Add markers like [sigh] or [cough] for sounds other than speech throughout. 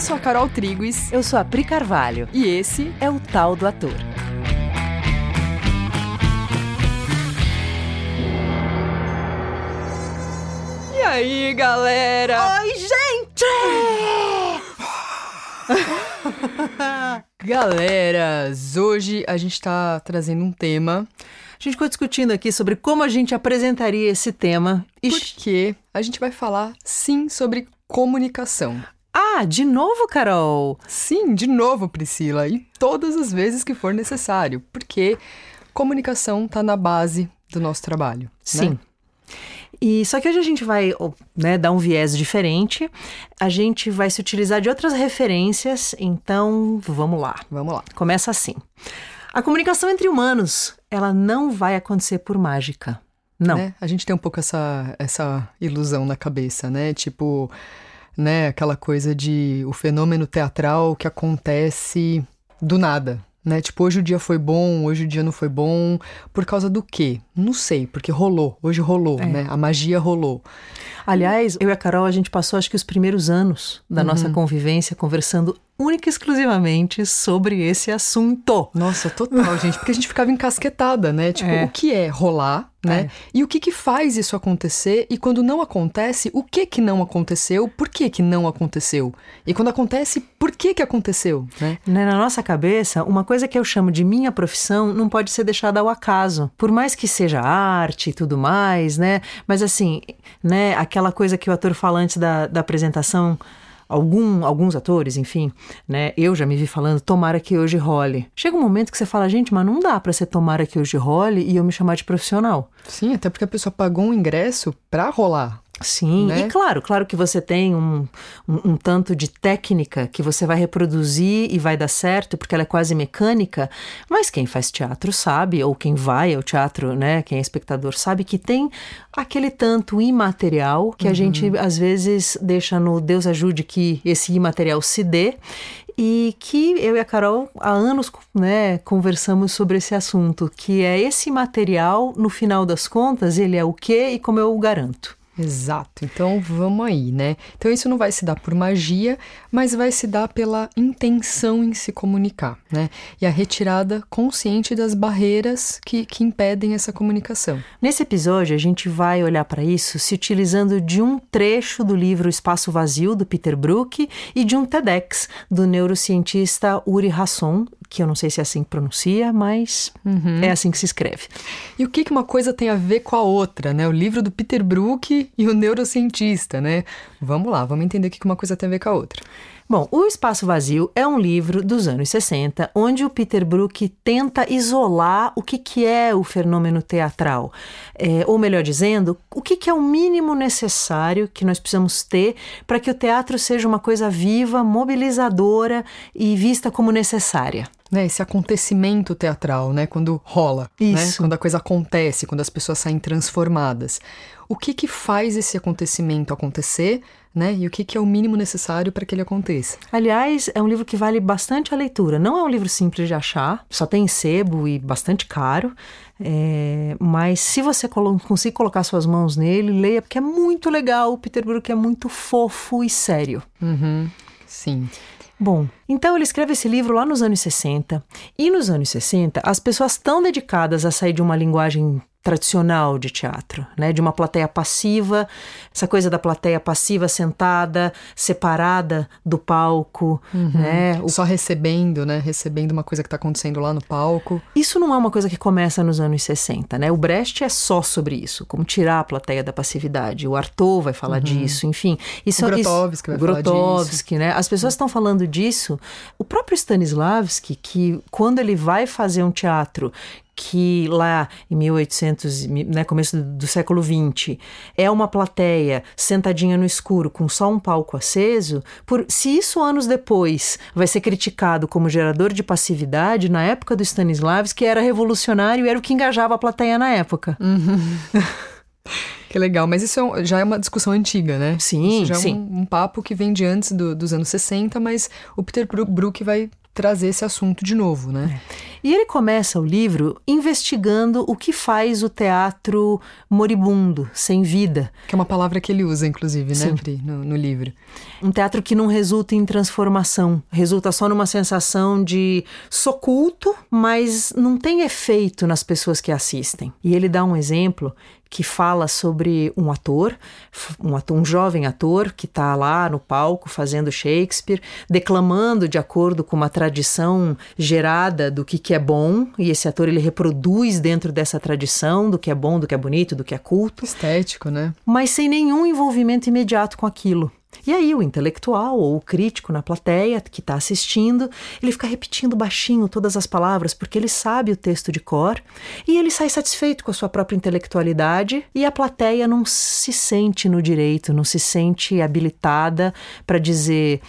Eu sou a Carol Triguis. Eu sou a Pri Carvalho. E esse é o Tal do Ator. E aí, galera? Oi, gente! Galeras, hoje a gente tá trazendo um tema. A gente ficou discutindo aqui sobre como a gente apresentaria esse tema. Porque a gente vai falar, sim, sobre comunicação. Ah, de novo, Carol? Sim, de novo, Priscila. E todas as vezes que for necessário. Porque comunicação tá na base do nosso trabalho. Né? Sim. Né? E só que hoje a gente vai né, dar um viés diferente, a gente vai se utilizar de outras referências, então vamos lá. Vamos lá. Começa assim. A comunicação entre humanos, ela não vai acontecer por mágica. Não. Né? A gente tem um pouco essa, essa ilusão na cabeça, né? Tipo, né, aquela coisa de o fenômeno teatral que acontece do nada, né? Tipo, hoje o dia foi bom, hoje o dia não foi bom. Por causa do quê? Não sei, porque rolou. Hoje rolou, é. né? A magia rolou. Aliás, eu e a Carol, a gente passou acho que os primeiros anos da uhum. nossa convivência conversando única e exclusivamente sobre esse assunto. Nossa, total, gente, porque a gente ficava encasquetada, né? [laughs] Tipo, é. o que é rolar, né? É. E o que que faz isso acontecer? E quando não acontece, o que que não aconteceu? Por que que não aconteceu? E quando acontece, por que que aconteceu, né? né? Na nossa cabeça, uma coisa que eu chamo de minha profissão não pode ser deixada ao acaso. Por mais que seja arte e tudo mais, né? Mas assim, né, aquela coisa que o ator fala antes da, da apresentação, algum, alguns atores, enfim, né? Eu já me vi falando, tomara que hoje role. Chega um momento que você fala, gente, mas não dá para ser tomara que hoje role e eu me chamar de profissional. Sim, até porque a pessoa pagou um ingresso para rolar. Sim, né? e claro, claro que você tem um, um, um, tanto de técnica que você vai reproduzir e vai dar certo, porque ela é quase mecânica, mas quem faz teatro sabe, ou quem vai ao teatro, né, quem é espectador sabe que tem aquele tanto imaterial que uhum. a gente às vezes deixa no Deus ajude que esse imaterial se dê e que eu e a Carol há anos né, conversamos sobre esse assunto, que é esse material, no final das contas, ele é o que e como eu o garanto. Exato. Então vamos aí, né? Então isso não vai se dar por magia, mas vai se dar pela intenção em se comunicar, né? E a retirada consciente das barreiras que, que impedem essa comunicação. Nesse episódio, a gente vai olhar para isso se utilizando de um trecho do livro Espaço Vazio, do Peter Brook, e de um TEDx do neurocientista Uri Hasson, que eu não sei se é assim que pronuncia, mas uhum. é assim que se escreve. E o que, que uma coisa tem a ver com a outra, né? O livro do Peter Brook e o neurocientista, né? Vamos lá, vamos entender o que uma coisa tem a ver com a outra. Bom, O Espaço Vazio é um livro dos anos 60, onde o Peter Brook tenta isolar o que, que é o fenômeno teatral. É, ou melhor dizendo, o que, que é o mínimo necessário que nós precisamos ter para que o teatro seja uma coisa viva, mobilizadora e vista como necessária né, esse acontecimento teatral, né, quando rola, né, Isso. Né, quando a coisa acontece, quando as pessoas saem transformadas. O que que faz esse acontecimento acontecer, né, e o que que é o mínimo necessário para que ele aconteça? Aliás, é um livro que vale bastante a leitura. Não é um livro simples de achar, só tem sebo e bastante caro. É, mas se você conseguir colocar suas mãos nele, leia, porque é muito legal. O Peter Brook é muito fofo e sério. Uhum, sim. Bom, então ele escreve esse livro lá nos anos 60, e nos anos 60 as pessoas tão dedicadas a sair de uma linguagem tradicional de teatro, né? De uma plateia passiva, essa coisa da plateia passiva sentada, separada do palco, uhum. né? O... Só recebendo, né? Recebendo uma coisa que está acontecendo lá no palco. Isso não é uma coisa que começa nos anos 60, né? O Brecht é só sobre isso, como tirar a plateia da passividade. O Artaud vai falar uhum. disso, enfim. Isso, o Grotowski isso, vai Grotowski, falar disso. né? As pessoas estão falando disso. O próprio Stanislavski, que quando ele vai fazer um teatro que lá em 1800, né, começo do, do século 20, é uma plateia sentadinha no escuro com só um palco aceso, por se isso anos depois vai ser criticado como gerador de passividade, na época do Stanislavski era revolucionário e era o que engajava a plateia na época. Uhum. [laughs] Que legal, mas isso é já é uma discussão antiga, né? Sim, isso já sim. é um, um papo que vem de antes do, dos anos 60, mas o Peter Brook vai trazer esse assunto de novo, né? É. E ele começa o livro investigando o que faz o teatro moribundo, sem vida. Que é uma palavra que ele usa, inclusive, né, Pri, no, no livro. Um teatro que não resulta em transformação, resulta só numa sensação de soculto, mas não tem efeito nas pessoas que assistem. E ele dá um exemplo que fala sobre um ator, um, ator, um jovem ator que está lá no palco fazendo Shakespeare, declamando de acordo com uma tradição gerada do que, que é bom, e esse ator ele reproduz dentro dessa tradição do que é bom, do que é bonito, do que é culto. Estético, né? Mas sem nenhum envolvimento imediato com aquilo. E aí o intelectual ou o crítico na plateia que está assistindo, ele fica repetindo baixinho todas as palavras porque ele sabe o texto de cor e ele sai satisfeito com a sua própria intelectualidade e a plateia não se sente no direito, não se sente habilitada para dizer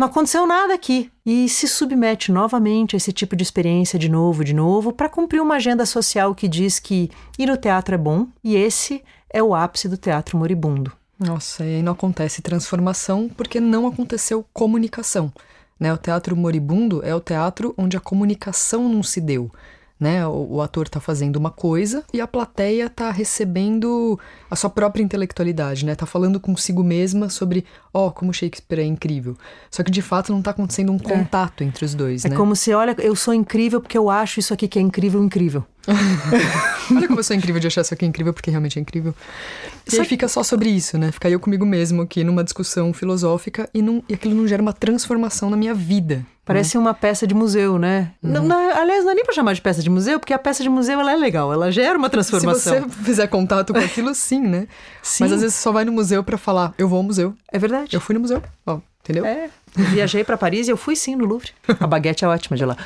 não aconteceu nada aqui e se submete novamente a esse tipo de experiência de novo, de novo, para cumprir uma agenda social que diz que ir no teatro é bom e esse é o ápice do teatro moribundo. Nossa, e aí não acontece transformação porque não aconteceu comunicação. Né? O teatro moribundo é o teatro onde a comunicação não se deu né? O, o ator está fazendo uma coisa e a plateia está recebendo a sua própria intelectualidade, né? Tá falando consigo mesma sobre, ó, oh, como Shakespeare é incrível. Só que de fato não está acontecendo um é. contato entre os dois, é né? É como se, olha, eu sou incrível porque eu acho isso aqui que é incrível, incrível. [laughs] olha como eu sou incrível de achar isso aqui incrível porque realmente é incrível. E só aí fica só sobre isso, né? Fica eu comigo mesmo aqui numa discussão filosófica e, não, e aquilo não gera uma transformação na minha vida, Parece uma peça de museu, né? Uhum. Não, não, aliás, não é nem pra chamar de peça de museu, porque a peça de museu ela é legal, ela gera uma transformação. Se você [laughs] fizer contato com aquilo, sim, né? Sim. Mas às vezes você só vai no museu para falar, eu vou ao museu. É verdade. Eu fui no museu, ó, entendeu? É. Viajei para Paris e eu fui sim no Louvre. A baguete é ótima de lá.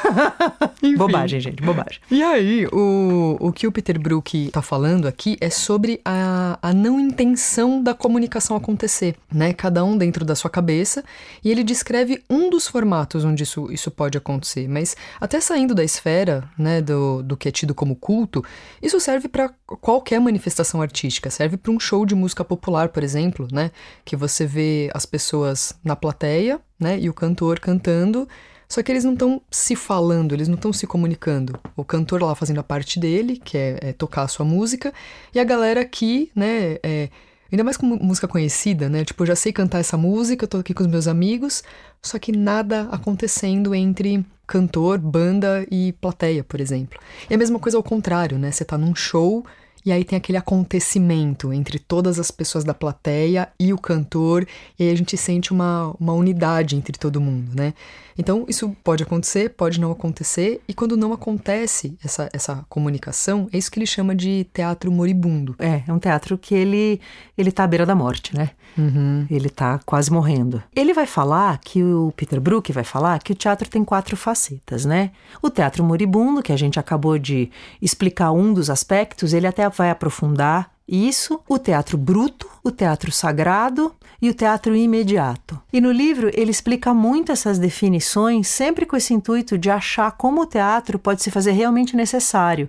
[laughs] bobagem, gente, bobagem. E aí, o, o que o Peter Brook está falando aqui é sobre a, a não intenção da comunicação acontecer, né? Cada um dentro da sua cabeça. E ele descreve um dos formatos onde isso, isso pode acontecer. Mas até saindo da esfera, né, do, do que é tido como culto, isso serve para qualquer manifestação artística. Serve para um show de música popular, por exemplo, né? Que você vê as pessoas na plateia, né, e o cantor cantando, só que eles não estão se falando, eles não estão se comunicando. O cantor lá fazendo a parte dele, que é, é tocar a sua música, e a galera aqui, né, é, ainda mais com música conhecida, né, tipo, eu já sei cantar essa música, eu tô aqui com os meus amigos, só que nada acontecendo entre cantor, banda e plateia, por exemplo. E a mesma coisa ao contrário, né, você tá num show e aí tem aquele acontecimento entre todas as pessoas da plateia e o cantor, e aí a gente sente uma, uma unidade entre todo mundo, né? Então, isso pode acontecer, pode não acontecer, e quando não acontece essa, essa comunicação, é isso que ele chama de teatro moribundo. É, é um teatro que ele, ele tá à beira da morte, né? Uhum. Ele tá quase morrendo. Ele vai falar que o Peter Brook vai falar que o teatro tem quatro facetas, né? O teatro moribundo, que a gente acabou de explicar um dos aspectos, ele até vai aprofundar isso, o teatro bruto, o teatro sagrado e o teatro imediato. E no livro ele explica muito essas definições, sempre com esse intuito de achar como o teatro pode se fazer realmente necessário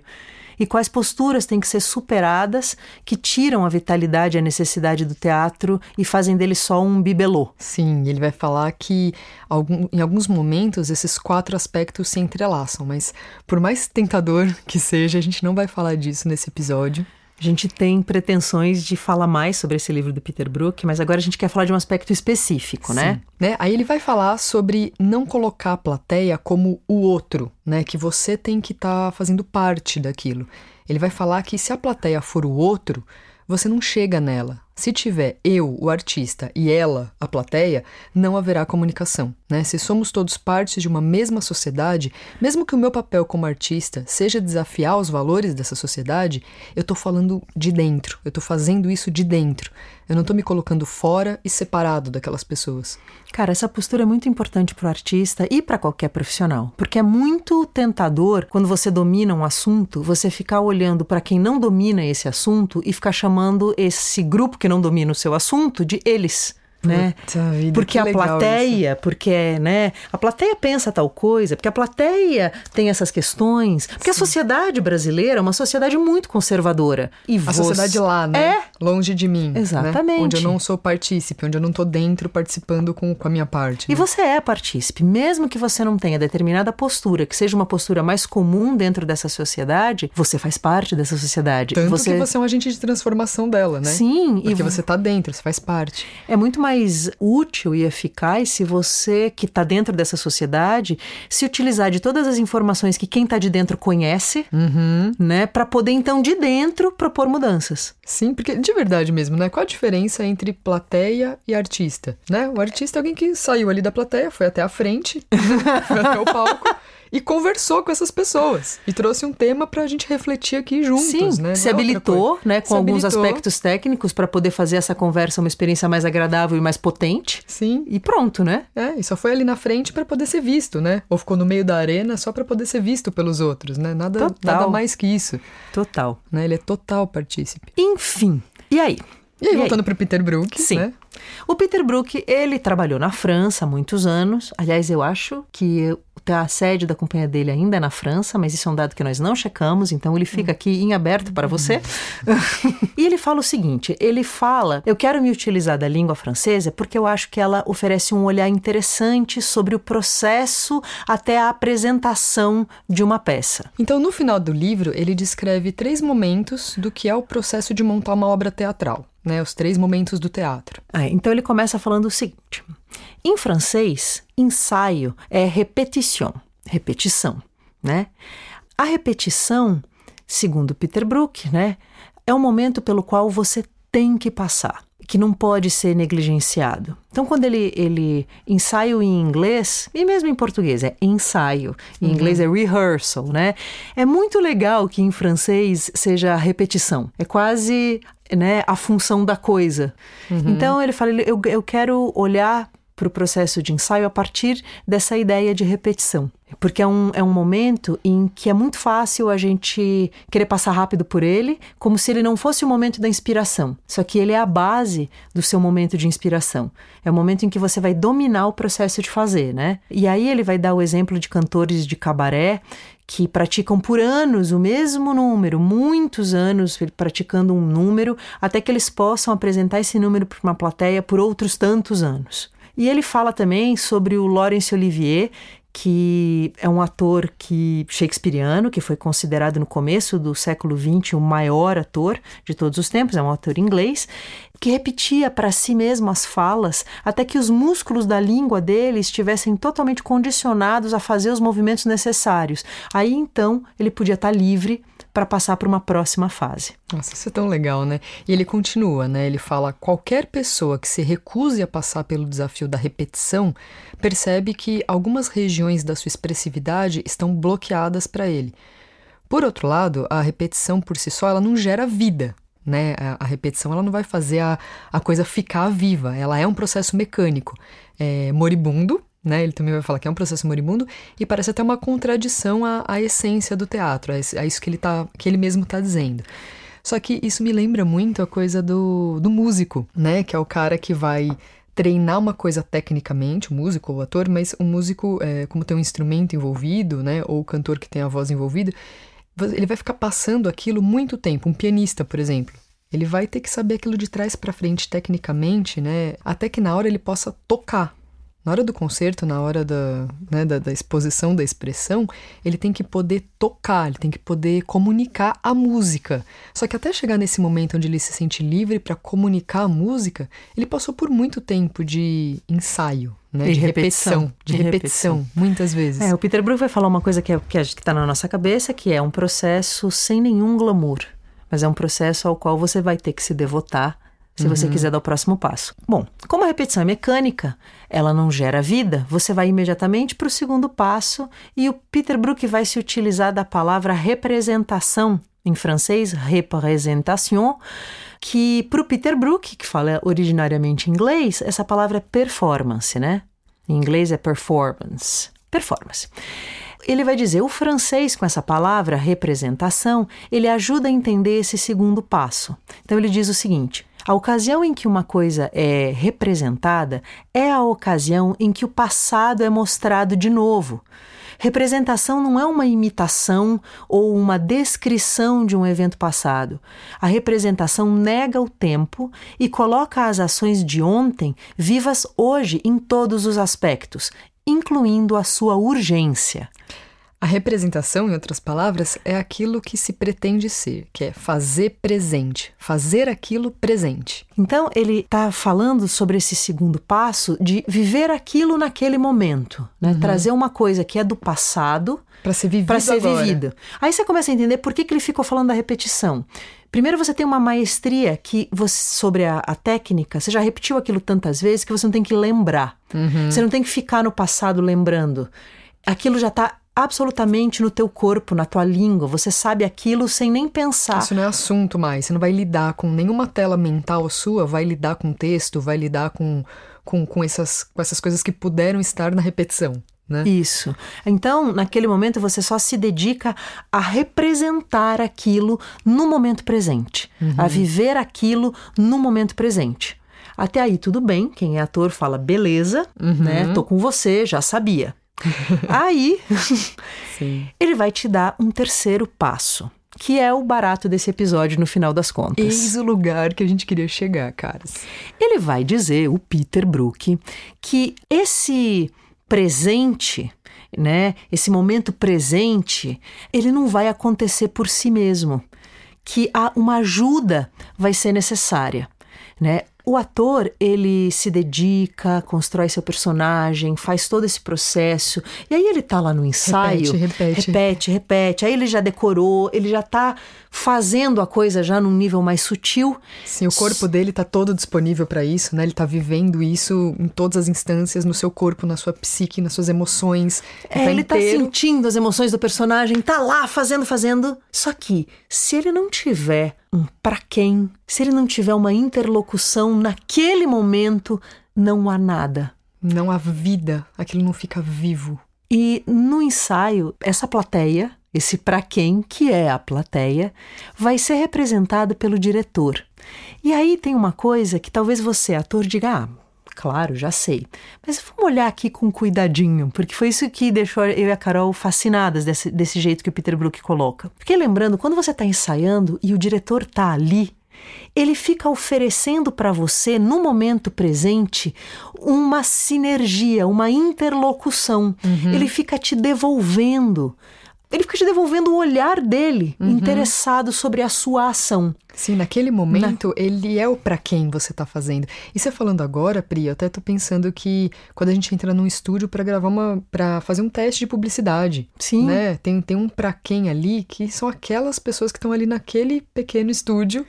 e quais posturas têm que ser superadas que tiram a vitalidade e a necessidade do teatro e fazem dele só um bibelô. Sim, ele vai falar que algum, em alguns momentos esses quatro aspectos se entrelaçam, mas por mais tentador que seja, a gente não vai falar disso nesse episódio. A gente tem pretensões de falar mais sobre esse livro do Peter Brook, mas agora a gente quer falar de um aspecto específico, né? né? Aí ele vai falar sobre não colocar a plateia como o outro, né? Que você tem que estar tá fazendo parte daquilo. Ele vai falar que se a plateia for o outro, você não chega nela. Se tiver eu, o artista, e ela, a plateia, não haverá comunicação. Né? Se somos todos partes de uma mesma sociedade, mesmo que o meu papel como artista seja desafiar os valores dessa sociedade, eu estou falando de dentro, eu estou fazendo isso de dentro. Eu não estou me colocando fora e separado daquelas pessoas. Cara, essa postura é muito importante para o artista e para qualquer profissional, porque é muito tentador quando você domina um assunto, você ficar olhando para quem não domina esse assunto e ficar chamando esse grupo que não domina o seu assunto de eles. né? Vida, porque a plateia, isso. porque, né, a plateia pensa tal coisa, porque a plateia tem essas questões, porque Sim. a sociedade brasileira é uma sociedade muito conservadora. E a você... sociedade lá, né? Longe de mim, né? exatamente, né? onde eu não sou partícipe, onde eu não tô dentro participando com, com a minha parte. E né? você é partícipe, mesmo que você não tenha determinada postura, que seja uma postura mais comum dentro dessa sociedade, você faz parte dessa sociedade. Tanto você... que você é um agente de transformação dela, né? Sim. Porque e... você tá dentro, você faz parte. É muito mais útil e eficaz se você, que tá dentro dessa sociedade, se utilizar de todas as informações que quem tá de dentro conhece, uhum. né? para poder, então, de dentro, propor mudanças. Sim, porque de verdade mesmo, né? Qual a diferença entre plateia e artista, né? O artista é alguém que saiu ali da plateia, foi até a frente, [laughs] foi até o palco e conversou com essas pessoas e trouxe um tema para a gente refletir aqui juntos, Sim, né? Se é habilitou, né, com se alguns habilitou. aspectos técnicos para poder fazer essa conversa uma experiência mais agradável e mais potente. Sim. E pronto, né? É, e só foi ali na frente para poder ser visto, né? Ou ficou no meio da arena só para poder ser visto pelos outros, né? Nada, total. nada mais que isso. Total. Né? Ele é total partícipe. Enfim. E aí? E aí, e voltando para o Peter Brook, Sim. Né? O Peter Brook, ele trabalhou na França há muitos anos. Aliás, eu acho que a sede da companhia dele ainda é na França, mas isso é um dado que nós não checamos, então ele fica aqui em aberto para você. [laughs] e ele fala o seguinte: ele fala, eu quero me utilizar da língua francesa porque eu acho que ela oferece um olhar interessante sobre o processo até a apresentação de uma peça. Então, no final do livro, ele descreve três momentos do que é o processo de montar uma obra teatral né, os três momentos do teatro. É, então ele começa falando o seguinte: em francês, ensaio é repetition, repetição, né? A repetição, segundo Peter Brook, né, é um momento pelo qual você tem que passar, que não pode ser negligenciado. Então, quando ele, ele ensaio em inglês, e mesmo em português, é ensaio, em uhum. inglês é rehearsal, né? É muito legal que em francês seja repetição. É quase né, a função da coisa. Uhum. Então ele fala, eu, eu quero olhar para o processo de ensaio a partir dessa ideia de repetição. Porque é um, é um momento em que é muito fácil a gente querer passar rápido por ele, como se ele não fosse o momento da inspiração. Só que ele é a base do seu momento de inspiração. É o momento em que você vai dominar o processo de fazer, né? E aí ele vai dar o exemplo de cantores de cabaré que praticam por anos o mesmo número, muitos anos praticando um número, até que eles possam apresentar esse número para uma plateia por outros tantos anos. E ele fala também sobre o Laurence Olivier, que é um ator que shakespeariano, que foi considerado no começo do século XX o maior ator de todos os tempos, é um ator inglês, que repetia para si mesmo as falas até que os músculos da língua dele estivessem totalmente condicionados a fazer os movimentos necessários. Aí então ele podia estar livre para passar para uma próxima fase. Nossa, isso é tão legal, né? E ele continua, né? Ele fala: qualquer pessoa que se recuse a passar pelo desafio da repetição percebe que algumas regiões da sua expressividade estão bloqueadas para ele. Por outro lado, a repetição por si só ela não gera vida, né? A, repetição ela não vai fazer a, a coisa ficar viva, ela é um processo mecânico, é, moribundo, né? Ele também vai falar que é um processo moribundo e parece até uma contradição à, à essência do teatro, a isso que ele, tá, que ele mesmo está dizendo. Só que isso me lembra muito a coisa do, do músico, né? Que é o cara que vai treinar uma coisa tecnicamente, o músico ou o ator, mas o músico, é, como tem um instrumento envolvido, né? Ou o cantor que tem a voz envolvida, ele vai ficar passando aquilo muito tempo. Um pianista, por exemplo. Ele vai ter que saber aquilo de trás para frente tecnicamente, né? Até que na hora ele possa tocar na hora do concerto, na hora da, né, da, da, exposição, da expressão, ele tem que poder tocar, ele tem que poder comunicar a música. Só que até chegar nesse momento onde ele se sente livre para comunicar a música, ele passou por muito tempo de ensaio, né, de, de repetição, repetição, de, repetição, repetição, muitas vezes. É, o Peter Brook vai falar uma coisa que é, que está na nossa cabeça, que é um processo sem nenhum glamour, mas é um processo ao qual você vai ter que se devotar se você uhum. quiser dar o próximo passo. Bom, como a repetição é mecânica, ela não gera vida, você vai imediatamente para o segundo passo e o Peter Brook vai se utilizar da palavra representação, em francês, représentation, que para o Peter Brook, que fala originariamente inglês, essa palavra é performance, né? Em inglês é performance. Performance ele vai dizer o francês com essa palavra representação, ele ajuda a entender esse segundo passo. Então ele diz o seguinte: A ocasião em que uma coisa é representada é a ocasião em que o passado é mostrado de novo. Representação não é uma imitação ou uma descrição de um evento passado. A representação nega o tempo e coloca as ações de ontem vivas hoje em todos os aspectos, incluindo a sua urgência. A representação, em outras palavras, é aquilo que se pretende ser, que é fazer presente, fazer aquilo presente. Então, ele está falando sobre esse segundo passo de viver aquilo naquele momento, né? Uhum. trazer uma coisa que é do passado para ser vivido. Para ser vivido. Aí você começa a entender por que, que ele ficou falando da repetição. Primeiro, você tem uma maestria que você, sobre a, a, técnica, você já repetiu aquilo tantas vezes que você não tem que lembrar. Uhum. Você não tem que ficar no passado lembrando. Aquilo já está absolutamente no teu corpo, na tua língua. Você sabe aquilo sem nem pensar. Isso não é assunto mais. Você não vai lidar com nenhuma tela mental sua, vai lidar com texto, vai lidar com, com, com, essas, com essas coisas que puderam estar na repetição. Né? Isso. Então, naquele momento, você só se dedica a representar aquilo no momento presente, uhum. a viver aquilo no momento presente. Até aí, tudo bem. Quem é ator fala, beleza, uhum. né? Tô com você, já sabia. [laughs] Aí, ele vai te dar um terceiro passo, que é o barato desse episódio no final das contas. Eis o lugar que a gente queria chegar, caras. Ele vai dizer, o Peter Brook, que esse presente, né, esse momento presente, ele não vai acontecer por si mesmo, que uma ajuda vai ser necessária, né? O ator, ele se dedica, constrói seu personagem, faz todo esse processo. E aí ele tá lá no ensaio. Repete, repete. Repete, repete. Aí ele já decorou, ele já tá fazendo a coisa já num nível mais sutil. Sim, o corpo dele tá todo disponível para isso, né? Ele tá vivendo isso em todas as instâncias, no seu corpo, na sua psique, nas suas emoções. É, ele, tá, ele tá sentindo as emoções do personagem, tá lá fazendo, fazendo. Só que, se ele não tiver um para quem, se ele não tiver uma interlocução naquele momento, não há nada. Não há vida, aquilo não fica vivo. E no ensaio, essa plateia, esse para quem, que é a plateia, vai ser representada pelo diretor. E aí tem uma coisa que talvez você, ator, diga: ah, Claro, já sei. Mas vamos olhar aqui com cuidadinho, porque foi isso que deixou eu e a Carol fascinadas desse, desse jeito que o Peter Brook coloca. Fiquei lembrando, quando você está ensaiando e o diretor está ali, ele fica oferecendo para você, no momento presente, uma sinergia, uma interlocução. Uhum. Ele fica te devolvendo ele fica te devolvendo o olhar dele, uhum. interessado sobre a sua ação. Sim, naquele momento, Na... ele é o para quem você tá fazendo. E você falando agora, Pri, eu até tô pensando que quando a gente entra num estúdio para gravar uma. para fazer um teste de publicidade. Sim. Né? Tem, tem um para quem ali que são aquelas pessoas que estão ali naquele pequeno estúdio,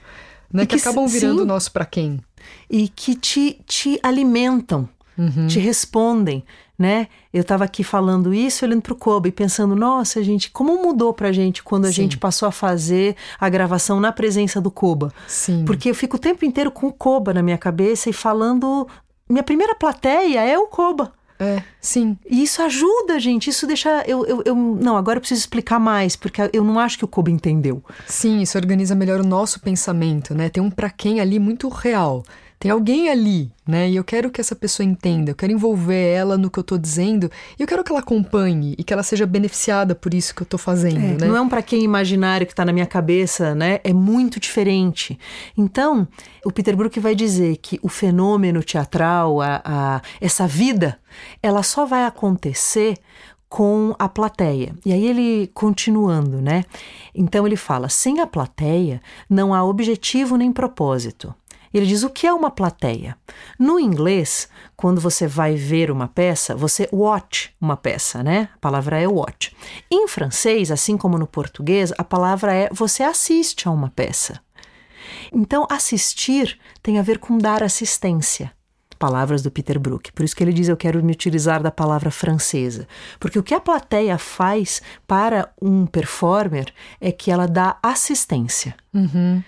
né? Que, que, acabam virando o nosso para quem. E que te, te alimentam, uhum. te respondem né? Eu estava aqui falando isso, olhando para o Koba e pensando, nossa, gente, como mudou para a gente quando a Sim. gente passou a fazer a gravação na presença do Koba. Sim. Porque eu fico o tempo inteiro com o Koba na minha cabeça e falando. Minha primeira plateia é o Koba. É, sim. E isso ajuda, gente. Isso deixa. Eu, eu, eu, não, agora eu preciso explicar mais, porque eu não acho que o Koba entendeu. Sim, isso organiza melhor o nosso pensamento, né? Tem um para quem ali muito real. Tem alguém ali, né? E eu quero que essa pessoa entenda, eu quero envolver ela no que eu tô dizendo, e eu quero que ela acompanhe e que ela seja beneficiada por isso que eu tô fazendo, é, né? Não é um para quem imaginário que tá na minha cabeça, né? É muito diferente. Então, o Peter Brook vai dizer que o fenômeno teatral, a, a essa vida, ela só vai acontecer com a plateia. E aí ele continuando, né? Então ele fala: sem a plateia não há objetivo nem propósito. Ele diz o que é uma plateia. No inglês, quando você vai ver uma peça, você watch uma peça, né? A palavra é watch. Em francês, assim como no português, a palavra é você assiste a uma peça. Então, assistir tem a ver com dar assistência. Palavras do Peter Brook. Por isso que ele diz: Eu quero me utilizar da palavra francesa. Porque o que a plateia faz para um performer é que ela dá assistência. Uhum.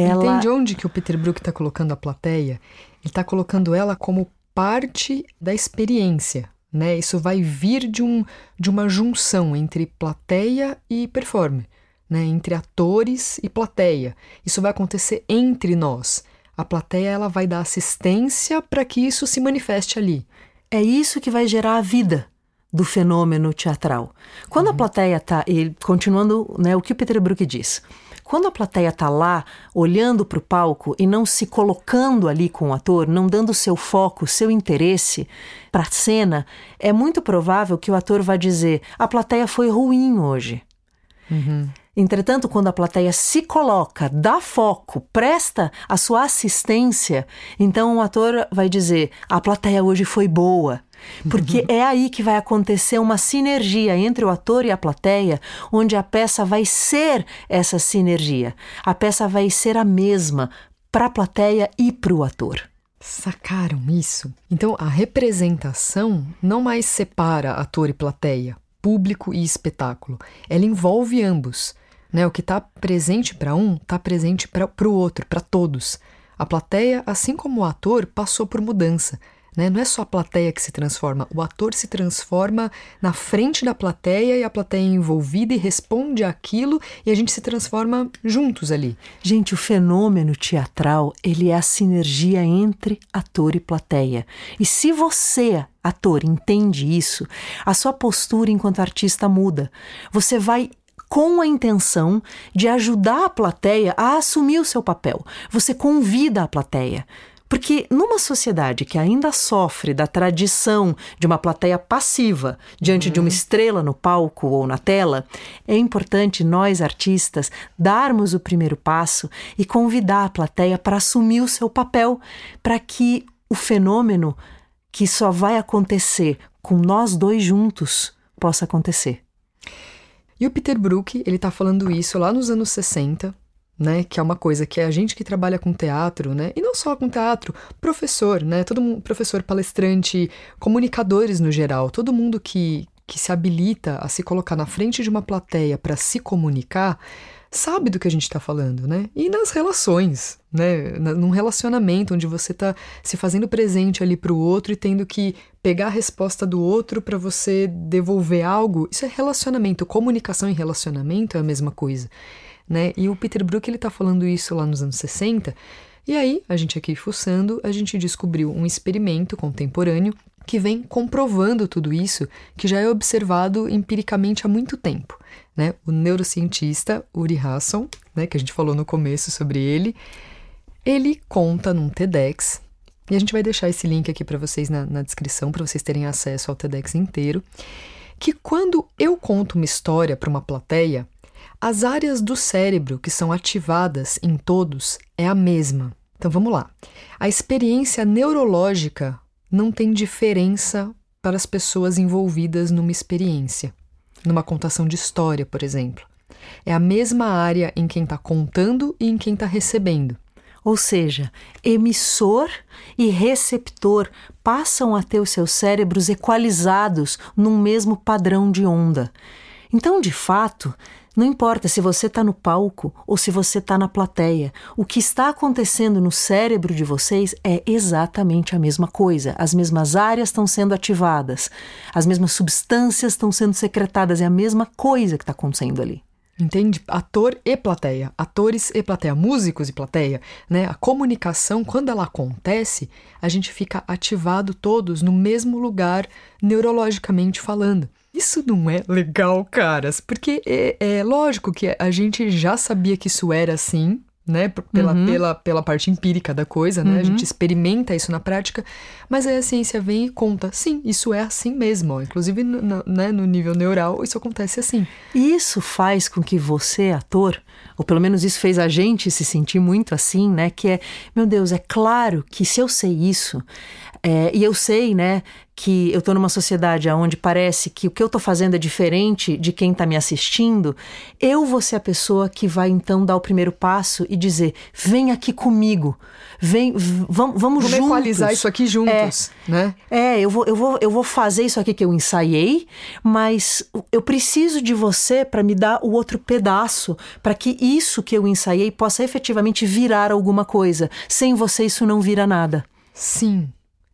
Ela... Entende onde que o Peter Brook está colocando a plateia? Ele está colocando ela como parte da experiência, né? Isso vai vir de, um, de uma junção entre plateia e performer, né? Entre atores e plateia. Isso vai acontecer entre nós. A plateia ela vai dar assistência para que isso se manifeste ali. É isso que vai gerar a vida do fenômeno teatral. Quando uhum. a plateia está, continuando né, o que o Peter Brook diz, quando a plateia está lá olhando para o palco e não se colocando ali com o ator, não dando seu foco, seu interesse para a cena, é muito provável que o ator vá dizer: a plateia foi ruim hoje. Uhum. Entretanto, quando a plateia se coloca, dá foco, presta a sua assistência, então o ator vai dizer: a plateia hoje foi boa. Porque uhum. é aí que vai acontecer uma sinergia entre o ator e a plateia, onde a peça vai ser essa sinergia. A peça vai ser a mesma para a plateia e para o ator. Sacaram isso? Então a representação não mais separa ator e plateia, público e espetáculo. Ela envolve ambos. Né? O que está presente para um está presente para o outro, para todos. A plateia, assim como o ator, passou por mudança. Né? Não é só a plateia que se transforma, o ator se transforma na frente da plateia e a plateia é envolvida e responde àquilo e a gente se transforma juntos ali. Gente, o fenômeno teatral, ele é a sinergia entre ator e plateia. E se você ator entende isso, a sua postura enquanto artista muda. Você vai com a intenção de ajudar a plateia a assumir o seu papel. Você convida a plateia. Porque numa sociedade que ainda sofre da tradição de uma plateia passiva diante uhum. de uma uhum. estrela no palco ou na tela, é importante nós artistas darmos o primeiro passo e convidar a plateia para assumir o seu papel, para que o fenômeno que só vai acontecer com nós dois juntos possa acontecer. E o Peter Brook, ele está falando isso lá nos anos 60, né? Que é uma coisa que é a gente que trabalha com teatro, né? E não só com teatro, professor, né? Todo mundo, professor, palestrante, comunicadores no geral, todo mundo que, que se habilita a se colocar na frente de uma plateia para se comunicar, sabe do que a gente está falando, né? E nas relações, né? Num relacionamento onde você está se fazendo presente ali para o outro e tendo que pegar a resposta do outro para você devolver algo, isso é relacionamento. Comunicação e relacionamento é a mesma coisa né? E o Peter Brook ele tá falando isso lá nos anos 60. E aí, a gente aqui fuçando, a gente descobriu um experimento contemporâneo que vem comprovando tudo isso, que já é observado empiricamente há muito tempo. Né? O neurocientista Uri Hasson, né, que a gente falou no começo sobre ele, ele conta num TEDx, e a gente vai deixar esse link aqui para vocês na, na descrição, para vocês terem acesso ao TEDx inteiro, que quando eu conto uma história para uma plateia, as áreas do cérebro que são ativadas em todos é a mesma. Então vamos lá. A experiência neurológica não tem diferença para as pessoas envolvidas numa experiência, numa contação de história, por exemplo. É a mesma área em quem está contando e em quem está recebendo. Ou seja, emissor e receptor passam a ter os seus cérebros equalizados num mesmo padrão de onda. Então, de fato, não importa se você está no palco ou se você está na plateia, o que está acontecendo no cérebro de vocês é exatamente a mesma coisa. As mesmas áreas estão sendo ativadas, as mesmas substâncias estão sendo secretadas, é a mesma coisa que está acontecendo ali. Entende? Ator e plateia, atores e plateia, músicos e plateia, né? A comunicação, quando ela acontece, a gente fica ativado todos no mesmo lugar, neurologicamente falando. Isso não é legal, caras, porque é, é lógico que a gente já sabia que isso era assim, né? Pela, uhum. pela, pela parte empírica da coisa, né? Uhum. A gente experimenta isso na prática, mas aí a ciência vem e conta, sim, isso é assim mesmo. Inclusive, no, né, no nível neural, isso acontece assim. E isso faz com que você, ator, ou pelo menos isso fez a gente se sentir muito assim, né? Que é, meu Deus, é claro que se eu sei isso, é, e eu sei, né, que eu estou numa sociedade onde parece que o que eu estou fazendo é diferente de quem está me assistindo, eu vou ser a pessoa que vai então dar o primeiro passo e dizer: vem aqui comigo, vem, vamos, vamos juntos. equalizar isso aqui juntos, é, né? É, eu vou, eu, vou, eu vou fazer isso aqui que eu ensaiei, mas eu preciso de você para me dar o outro pedaço, para que isso que eu ensaiei possa efetivamente virar alguma coisa. Sem você, isso não vira nada. Sim.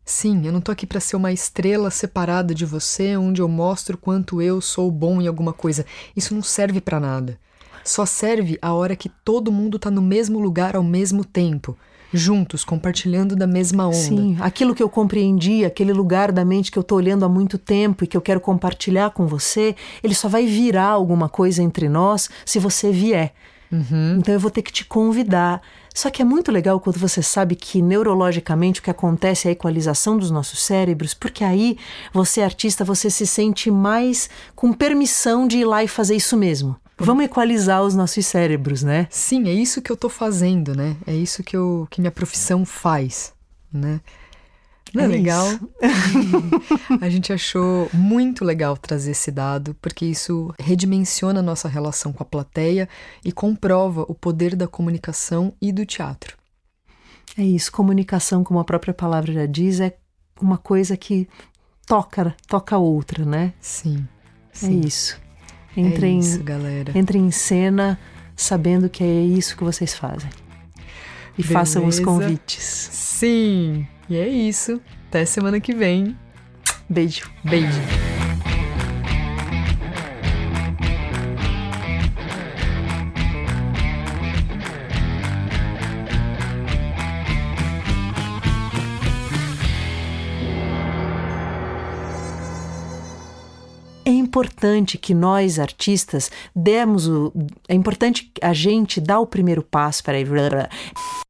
Sim, eu não tô aqui para ser uma estrela separada de você, onde eu mostro quanto eu sou bom em alguma coisa. Isso não serve para nada. Só serve a hora que todo mundo tá no mesmo lugar ao mesmo tempo. juntos, compartilhando da mesma onda. Sim, aquilo que eu compreendi, aquele lugar da mente que eu estou olhando há muito tempo e que eu quero compartilhar com você, ele só vai virar alguma coisa entre nós se você vier. Uhum. Então eu vou ter que te convidar. Só que é muito legal quando você sabe que neurologicamente o que acontece é a equalização dos nossos cérebros, porque aí você, artista, você se sente mais com permissão de ir lá e fazer isso mesmo. Vamos equalizar os nossos cérebros, né? Sim, é isso que eu tô fazendo, né? É isso que, eu, que minha profissão faz, né? Não é, é legal? [laughs] a gente achou muito legal trazer esse dado, porque isso redimensiona a nossa relação com a plateia e comprova o poder da comunicação e do teatro. É isso, comunicação, como a própria palavra já diz, é uma coisa que toca, toca a outra, né? Sim. É sim. É isso. Entre é isso, em, galera. Entre em cena sabendo que é isso que vocês fazem. E Beleza. façam os convites. Sim. E é isso. Até semana que vem. Beijo. Beijo. é importante que nós artistas demos o é importante a gente dar o primeiro passo para